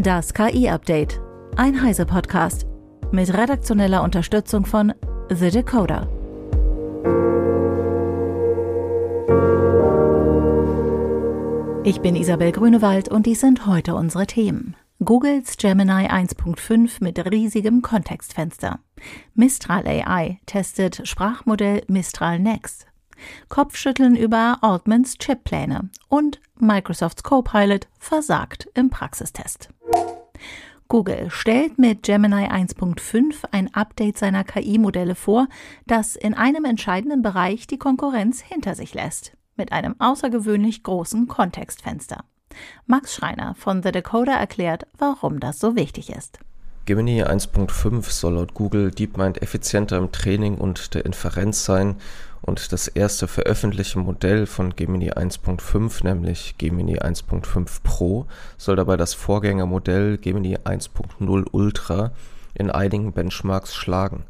Das KI-Update. Ein Heise-Podcast. Mit redaktioneller Unterstützung von The Decoder. Ich bin Isabel Grünewald und dies sind heute unsere Themen. Googles Gemini 1.5 mit riesigem Kontextfenster. Mistral AI testet Sprachmodell Mistral Next. Kopfschütteln über Altmans Chippläne und Microsofts Copilot versagt im Praxistest. Google stellt mit Gemini 1.5 ein Update seiner KI-Modelle vor, das in einem entscheidenden Bereich die Konkurrenz hinter sich lässt, mit einem außergewöhnlich großen Kontextfenster. Max Schreiner von The Decoder erklärt, warum das so wichtig ist. Gemini 1.5 soll laut Google DeepMind effizienter im Training und der Inferenz sein und das erste veröffentlichte Modell von Gemini 1.5, nämlich Gemini 1.5 Pro, soll dabei das Vorgängermodell Gemini 1.0 Ultra in einigen Benchmarks schlagen.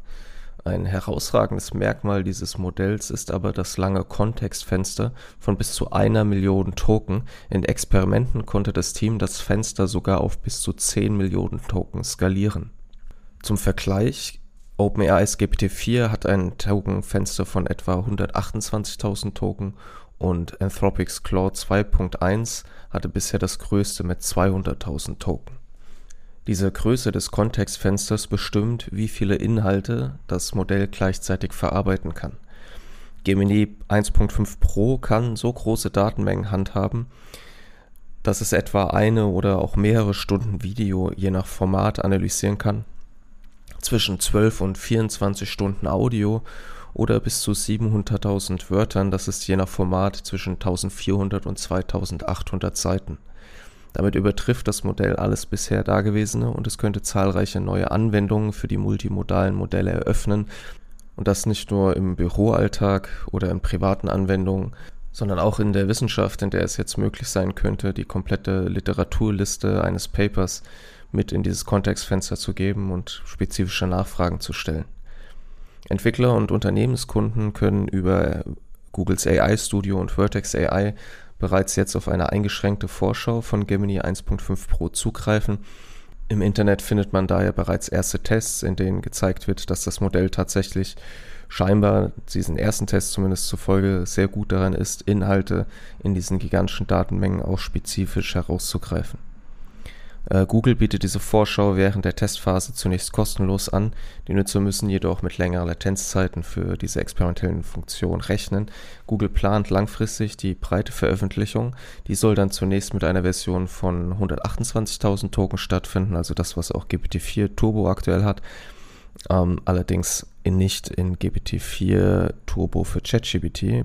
Ein herausragendes Merkmal dieses Modells ist aber das lange Kontextfenster von bis zu einer Million Token. In Experimenten konnte das Team das Fenster sogar auf bis zu 10 Millionen Token skalieren. Zum Vergleich, OpenAI's GPT-4 hat ein Tokenfenster von etwa 128.000 Token und Anthropics Claude 2.1 hatte bisher das größte mit 200.000 Token. Diese Größe des Kontextfensters bestimmt, wie viele Inhalte das Modell gleichzeitig verarbeiten kann. Gemini 1.5 Pro kann so große Datenmengen handhaben, dass es etwa eine oder auch mehrere Stunden Video je nach Format analysieren kann, zwischen 12 und 24 Stunden Audio oder bis zu 700.000 Wörtern, das ist je nach Format zwischen 1400 und 2800 Seiten. Damit übertrifft das Modell alles bisher Dagewesene und es könnte zahlreiche neue Anwendungen für die multimodalen Modelle eröffnen. Und das nicht nur im Büroalltag oder in privaten Anwendungen, sondern auch in der Wissenschaft, in der es jetzt möglich sein könnte, die komplette Literaturliste eines Papers mit in dieses Kontextfenster zu geben und spezifische Nachfragen zu stellen. Entwickler und Unternehmenskunden können über Googles AI Studio und Vertex AI bereits jetzt auf eine eingeschränkte Vorschau von Gemini 1.5 Pro zugreifen. Im Internet findet man daher bereits erste Tests, in denen gezeigt wird, dass das Modell tatsächlich scheinbar diesen ersten Test zumindest zufolge sehr gut daran ist, Inhalte in diesen gigantischen Datenmengen auch spezifisch herauszugreifen. Äh, Google bietet diese Vorschau während der Testphase zunächst kostenlos an. Die Nutzer müssen jedoch mit längeren Latenzzeiten für diese experimentellen Funktionen rechnen. Google plant langfristig die breite Veröffentlichung. Die soll dann zunächst mit einer Version von 128.000 Token stattfinden, also das, was auch GPT-4 Turbo aktuell hat. Ähm, allerdings in, nicht in GPT-4 Turbo für ChatGPT. Äh,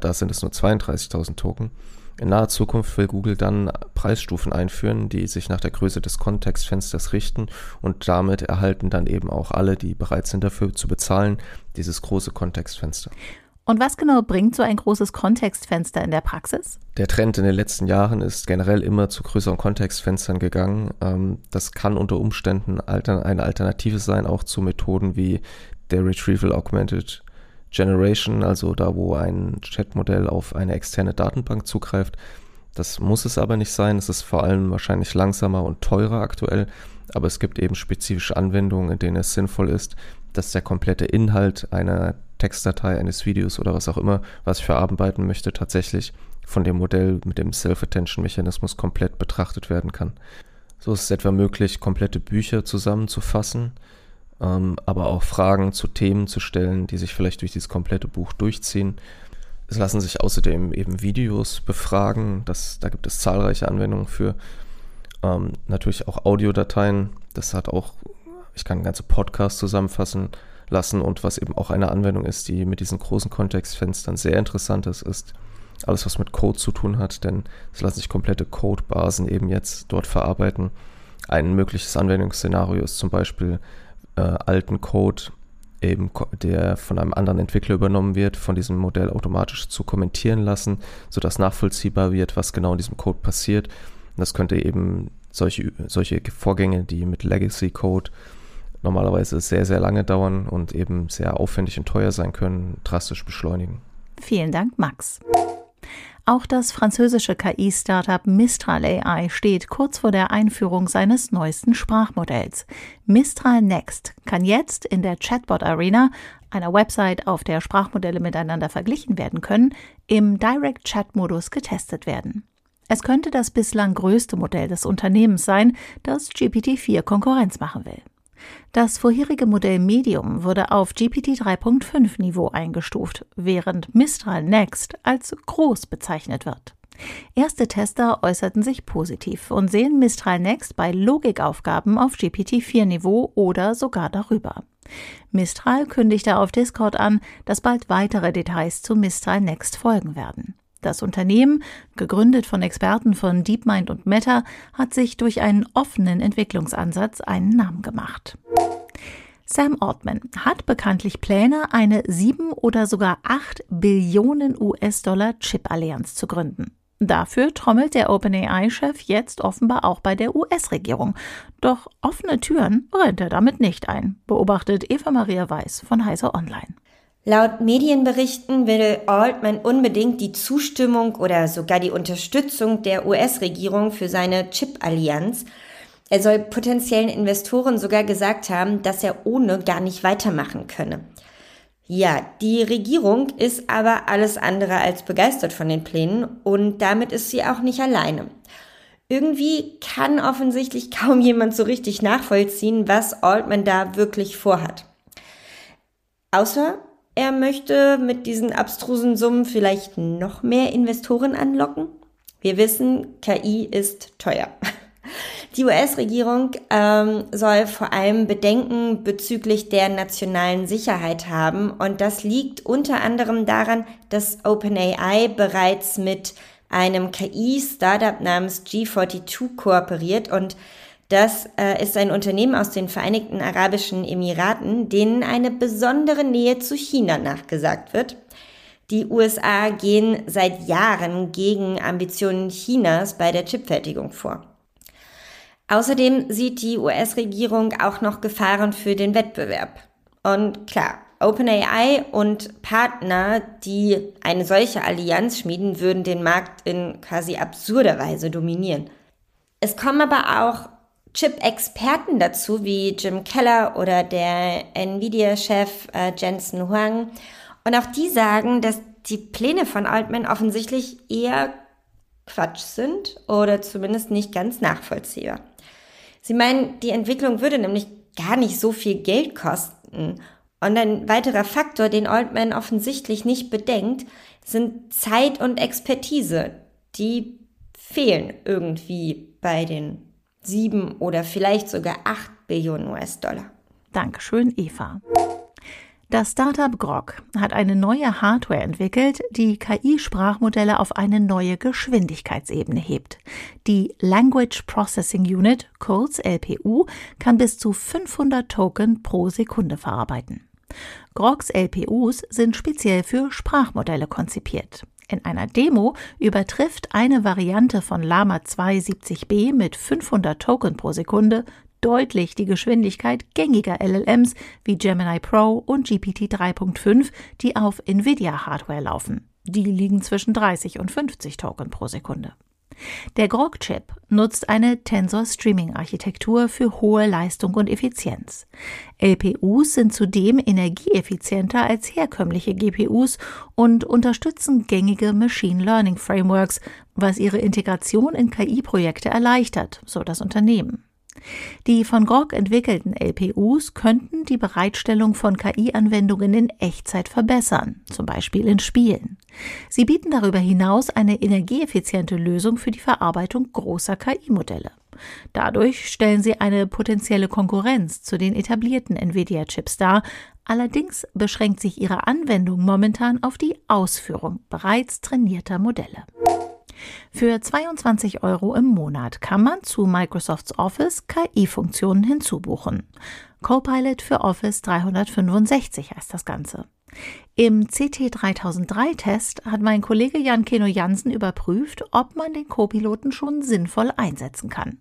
da sind es nur 32.000 Token. In naher Zukunft will Google dann Preisstufen einführen, die sich nach der Größe des Kontextfensters richten und damit erhalten dann eben auch alle, die bereit sind dafür zu bezahlen, dieses große Kontextfenster. Und was genau bringt so ein großes Kontextfenster in der Praxis? Der Trend in den letzten Jahren ist generell immer zu größeren Kontextfenstern gegangen. Ähm, das kann unter Umständen eine Alternative sein, auch zu Methoden wie der Retrieval Augmented Generation, also da, wo ein Chatmodell auf eine externe Datenbank zugreift. Das muss es aber nicht sein. Es ist vor allem wahrscheinlich langsamer und teurer aktuell. Aber es gibt eben spezifische Anwendungen, in denen es sinnvoll ist, dass der komplette Inhalt einer Textdatei, eines Videos oder was auch immer, was ich verarbeiten möchte, tatsächlich von dem Modell mit dem Self-Attention-Mechanismus komplett betrachtet werden kann. So ist es etwa möglich, komplette Bücher zusammenzufassen ähm, aber auch Fragen zu Themen zu stellen, die sich vielleicht durch dieses komplette Buch durchziehen. Es lassen sich außerdem eben Videos befragen, das, da gibt es zahlreiche Anwendungen für. Ähm, natürlich auch Audiodateien, das hat auch, ich kann ganze Podcasts zusammenfassen lassen und was eben auch eine Anwendung ist, die mit diesen großen Kontextfenstern sehr interessant ist, ist alles, was mit Code zu tun hat, denn es lassen sich komplette Codebasen eben jetzt dort verarbeiten. Ein mögliches Anwendungsszenario ist zum Beispiel äh, alten Code, eben der von einem anderen Entwickler übernommen wird, von diesem Modell automatisch zu kommentieren lassen, sodass nachvollziehbar wird, was genau in diesem Code passiert. Und das könnte eben solche, solche Vorgänge, die mit Legacy Code normalerweise sehr, sehr lange dauern und eben sehr aufwendig und teuer sein können, drastisch beschleunigen. Vielen Dank, Max. Auch das französische KI-Startup Mistral AI steht kurz vor der Einführung seines neuesten Sprachmodells. Mistral Next kann jetzt in der Chatbot Arena, einer Website, auf der Sprachmodelle miteinander verglichen werden können, im Direct Chat Modus getestet werden. Es könnte das bislang größte Modell des Unternehmens sein, das GPT-4 Konkurrenz machen will. Das vorherige Modell Medium wurde auf GPT 3.5 Niveau eingestuft, während Mistral Next als groß bezeichnet wird. Erste Tester äußerten sich positiv und sehen Mistral Next bei Logikaufgaben auf GPT-4-Niveau oder sogar darüber. Mistral kündigte auf Discord an, dass bald weitere Details zu Mistral Next folgen werden. Das Unternehmen, gegründet von Experten von DeepMind und Meta, hat sich durch einen offenen Entwicklungsansatz einen Namen gemacht. Sam Altman hat bekanntlich Pläne, eine 7 oder sogar 8 Billionen US-Dollar Chip-Allianz zu gründen. Dafür trommelt der OpenAI-Chef jetzt offenbar auch bei der US-Regierung. Doch offene Türen rennt er damit nicht ein, beobachtet Eva Maria Weiß von Heise Online. Laut Medienberichten will Altman unbedingt die Zustimmung oder sogar die Unterstützung der US-Regierung für seine Chip-Allianz. Er soll potenziellen Investoren sogar gesagt haben, dass er ohne gar nicht weitermachen könne. Ja, die Regierung ist aber alles andere als begeistert von den Plänen und damit ist sie auch nicht alleine. Irgendwie kann offensichtlich kaum jemand so richtig nachvollziehen, was Altman da wirklich vorhat. Außer er möchte mit diesen abstrusen Summen vielleicht noch mehr Investoren anlocken. Wir wissen, KI ist teuer. Die US-Regierung ähm, soll vor allem Bedenken bezüglich der nationalen Sicherheit haben und das liegt unter anderem daran, dass OpenAI bereits mit einem KI-Startup namens G42 kooperiert und das äh, ist ein Unternehmen aus den Vereinigten Arabischen Emiraten, denen eine besondere Nähe zu China nachgesagt wird. Die USA gehen seit Jahren gegen Ambitionen Chinas bei der Chipfertigung vor. Außerdem sieht die US-Regierung auch noch Gefahren für den Wettbewerb. Und klar, OpenAI und Partner, die eine solche Allianz schmieden, würden den Markt in quasi absurder Weise dominieren. Es kommen aber auch Chip-Experten dazu, wie Jim Keller oder der Nvidia-Chef äh, Jensen Huang. Und auch die sagen, dass die Pläne von Altman offensichtlich eher Quatsch sind oder zumindest nicht ganz nachvollziehbar. Sie meinen, die Entwicklung würde nämlich gar nicht so viel Geld kosten. Und ein weiterer Faktor, den Altman offensichtlich nicht bedenkt, sind Zeit und Expertise. Die fehlen irgendwie bei den sieben oder vielleicht sogar acht Billionen US-Dollar. Dankeschön, Eva. Das Startup Grok hat eine neue Hardware entwickelt, die KI-Sprachmodelle auf eine neue Geschwindigkeitsebene hebt. Die Language Processing Unit, kurz LPU, kann bis zu 500 Token pro Sekunde verarbeiten. Groks LPUs sind speziell für Sprachmodelle konzipiert. In einer Demo übertrifft eine Variante von Lama 2 70b mit 500 Token pro Sekunde deutlich die Geschwindigkeit gängiger LLMs wie Gemini Pro und GPT 3.5, die auf Nvidia-Hardware laufen. Die liegen zwischen 30 und 50 Token pro Sekunde. Der Grok-Chip nutzt eine Tensor-Streaming-Architektur für hohe Leistung und Effizienz. LPUs sind zudem energieeffizienter als herkömmliche GPUs und unterstützen gängige Machine Learning Frameworks, was ihre Integration in KI-Projekte erleichtert, so das Unternehmen. Die von Grok entwickelten LPUs könnten die Bereitstellung von KI-Anwendungen in Echtzeit verbessern, zum Beispiel in Spielen. Sie bieten darüber hinaus eine energieeffiziente Lösung für die Verarbeitung großer KI-Modelle. Dadurch stellen sie eine potenzielle Konkurrenz zu den etablierten Nvidia-Chips dar, allerdings beschränkt sich ihre Anwendung momentan auf die Ausführung bereits trainierter Modelle. Für 22 Euro im Monat kann man zu Microsofts Office KI-Funktionen hinzubuchen. Copilot für Office 365 heißt das Ganze. Im CT3003-Test hat mein Kollege Jan Keno Jansen überprüft, ob man den Copiloten schon sinnvoll einsetzen kann.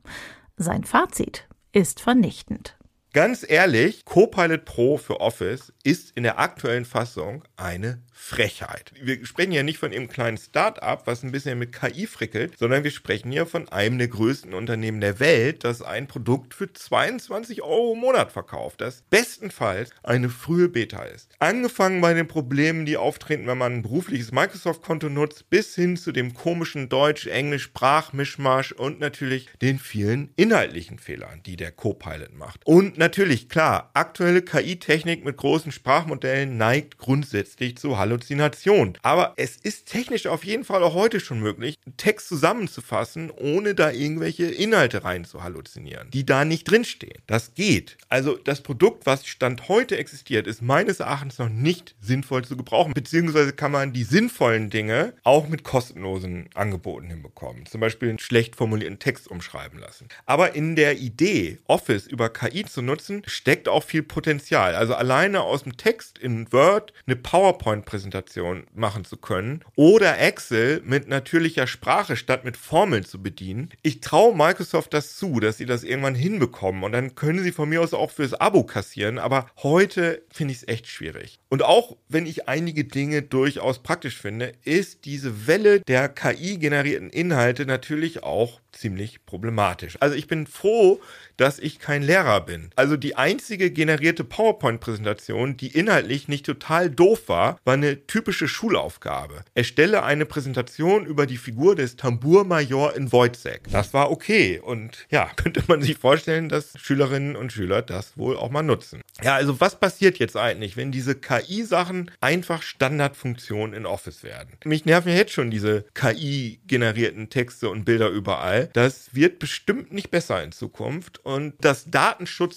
Sein Fazit ist vernichtend. Ganz ehrlich, Copilot Pro für Office ist in der aktuellen Fassung eine Frechheit. Wir sprechen ja nicht von einem kleinen Start-up, was ein bisschen mit KI frickelt, sondern wir sprechen hier von einem der größten Unternehmen der Welt, das ein Produkt für 22 Euro im Monat verkauft, das bestenfalls eine frühe Beta ist. Angefangen bei den Problemen, die auftreten, wenn man ein berufliches Microsoft-Konto nutzt, bis hin zu dem komischen Deutsch-Englisch-Sprachmischmasch und natürlich den vielen inhaltlichen Fehlern, die der Copilot macht. Und natürlich, klar, aktuelle KI-Technik mit großen Sprachmodellen neigt grundsätzlich zu Halluzination. Aber es ist technisch auf jeden Fall auch heute schon möglich, Text zusammenzufassen, ohne da irgendwelche Inhalte rein zu halluzinieren, die da nicht drinstehen. Das geht. Also das Produkt, was Stand heute existiert, ist meines Erachtens noch nicht sinnvoll zu gebrauchen, beziehungsweise kann man die sinnvollen Dinge auch mit kostenlosen Angeboten hinbekommen. Zum Beispiel einen schlecht formulierten Text umschreiben lassen. Aber in der Idee, Office über KI zu nutzen, steckt auch viel Potenzial. Also alleine aus dem Text in Word eine PowerPoint PowerPoint-Präsentation machen zu können oder Excel mit natürlicher Sprache statt mit Formeln zu bedienen. Ich traue Microsoft das zu, dass sie das irgendwann hinbekommen und dann können sie von mir aus auch fürs Abo kassieren, aber heute finde ich es echt schwierig. Und auch wenn ich einige Dinge durchaus praktisch finde, ist diese Welle der KI-generierten Inhalte natürlich auch ziemlich problematisch. Also ich bin froh, dass ich kein Lehrer bin. Also die einzige generierte PowerPoint-Präsentation, die inhaltlich nicht total doof war, war eine typische Schulaufgabe. Erstelle eine Präsentation über die Figur des Tambourmajor in Wojcek. Das war okay und ja, könnte man sich vorstellen, dass Schülerinnen und Schüler das wohl auch mal nutzen. Ja, also was passiert jetzt eigentlich, wenn diese KI-Sachen einfach Standardfunktionen in Office werden? Mich nerven ja jetzt schon diese KI-generierten Texte und Bilder überall. Das wird bestimmt nicht besser in Zukunft und das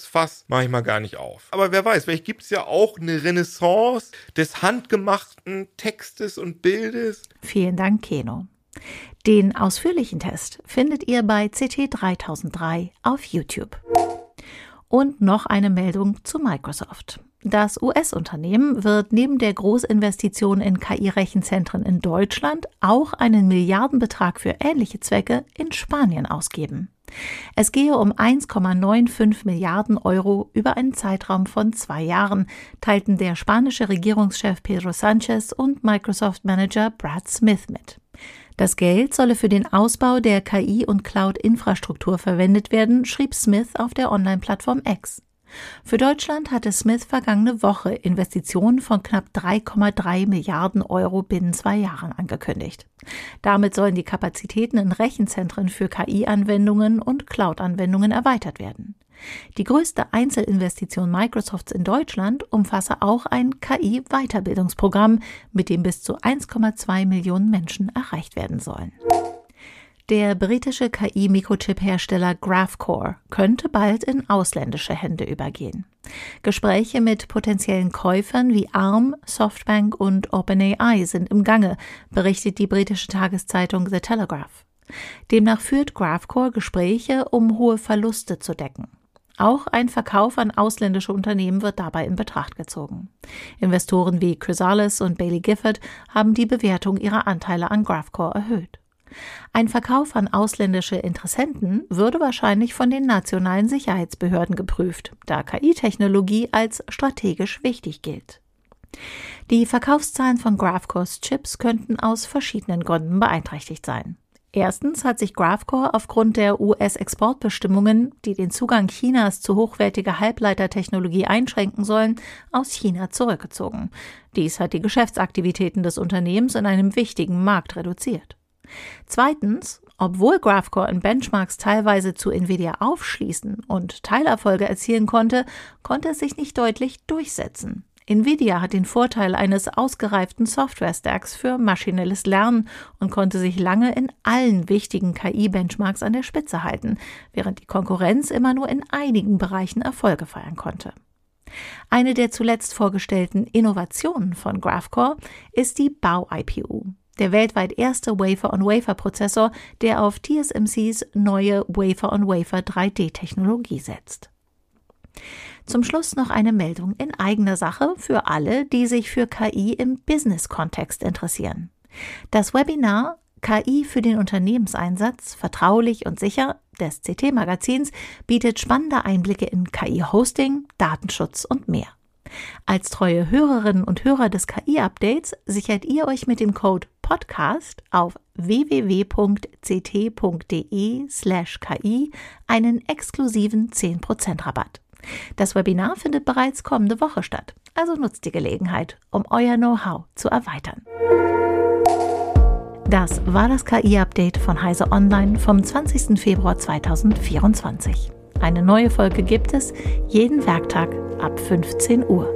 Datenschutzfass mache ich mal gar nicht auf. Aber wer weiß, vielleicht gibt es ja auch eine Renaissance des handgemachten Textes und Bildes. Vielen Dank, Keno. Den ausführlichen Test findet ihr bei CT 3003 auf YouTube. Und noch eine Meldung zu Microsoft. Das US-Unternehmen wird neben der Großinvestition in KI-Rechenzentren in Deutschland auch einen Milliardenbetrag für ähnliche Zwecke in Spanien ausgeben. Es gehe um 1,95 Milliarden Euro über einen Zeitraum von zwei Jahren, teilten der spanische Regierungschef Pedro Sanchez und Microsoft-Manager Brad Smith mit. Das Geld solle für den Ausbau der KI- und Cloud-Infrastruktur verwendet werden, schrieb Smith auf der Online-Plattform X. Für Deutschland hatte Smith vergangene Woche Investitionen von knapp 3,3 Milliarden Euro binnen zwei Jahren angekündigt. Damit sollen die Kapazitäten in Rechenzentren für KI-Anwendungen und Cloud-Anwendungen erweitert werden. Die größte Einzelinvestition Microsofts in Deutschland umfasse auch ein KI-Weiterbildungsprogramm, mit dem bis zu 1,2 Millionen Menschen erreicht werden sollen. Der britische KI-Mikrochip-Hersteller Graphcore könnte bald in ausländische Hände übergehen. Gespräche mit potenziellen Käufern wie ARM, Softbank und OpenAI sind im Gange, berichtet die britische Tageszeitung The Telegraph. Demnach führt Graphcore Gespräche, um hohe Verluste zu decken. Auch ein Verkauf an ausländische Unternehmen wird dabei in Betracht gezogen. Investoren wie Chrysalis und Bailey Gifford haben die Bewertung ihrer Anteile an Graphcore erhöht. Ein Verkauf an ausländische Interessenten würde wahrscheinlich von den nationalen Sicherheitsbehörden geprüft, da KI-Technologie als strategisch wichtig gilt. Die Verkaufszahlen von Graphcores Chips könnten aus verschiedenen Gründen beeinträchtigt sein. Erstens hat sich Graphcore aufgrund der US-Exportbestimmungen, die den Zugang Chinas zu hochwertiger Halbleitertechnologie einschränken sollen, aus China zurückgezogen. Dies hat die Geschäftsaktivitäten des Unternehmens in einem wichtigen Markt reduziert. Zweitens, obwohl Graphcore in Benchmarks teilweise zu Nvidia aufschließen und Teilerfolge erzielen konnte, konnte es sich nicht deutlich durchsetzen. Nvidia hat den Vorteil eines ausgereiften Software-Stacks für maschinelles Lernen und konnte sich lange in allen wichtigen KI-Benchmarks an der Spitze halten, während die Konkurrenz immer nur in einigen Bereichen Erfolge feiern konnte. Eine der zuletzt vorgestellten Innovationen von Graphcore ist die Bau-IPU der weltweit erste Wafer-on-Wafer-Prozessor, der auf TSMCs neue Wafer-on-Wafer 3D-Technologie setzt. Zum Schluss noch eine Meldung in eigener Sache für alle, die sich für KI im Business-Kontext interessieren. Das Webinar KI für den Unternehmenseinsatz, vertraulich und sicher, des CT-Magazins bietet spannende Einblicke in KI-Hosting, Datenschutz und mehr. Als treue Hörerinnen und Hörer des KI-Updates sichert ihr euch mit dem Code Podcast auf www.ct.de slash KI einen exklusiven 10% Rabatt. Das Webinar findet bereits kommende Woche statt, also nutzt die Gelegenheit, um euer Know-how zu erweitern. Das war das KI-Update von Heise Online vom 20. Februar 2024. Eine neue Folge gibt es jeden Werktag ab 15 Uhr.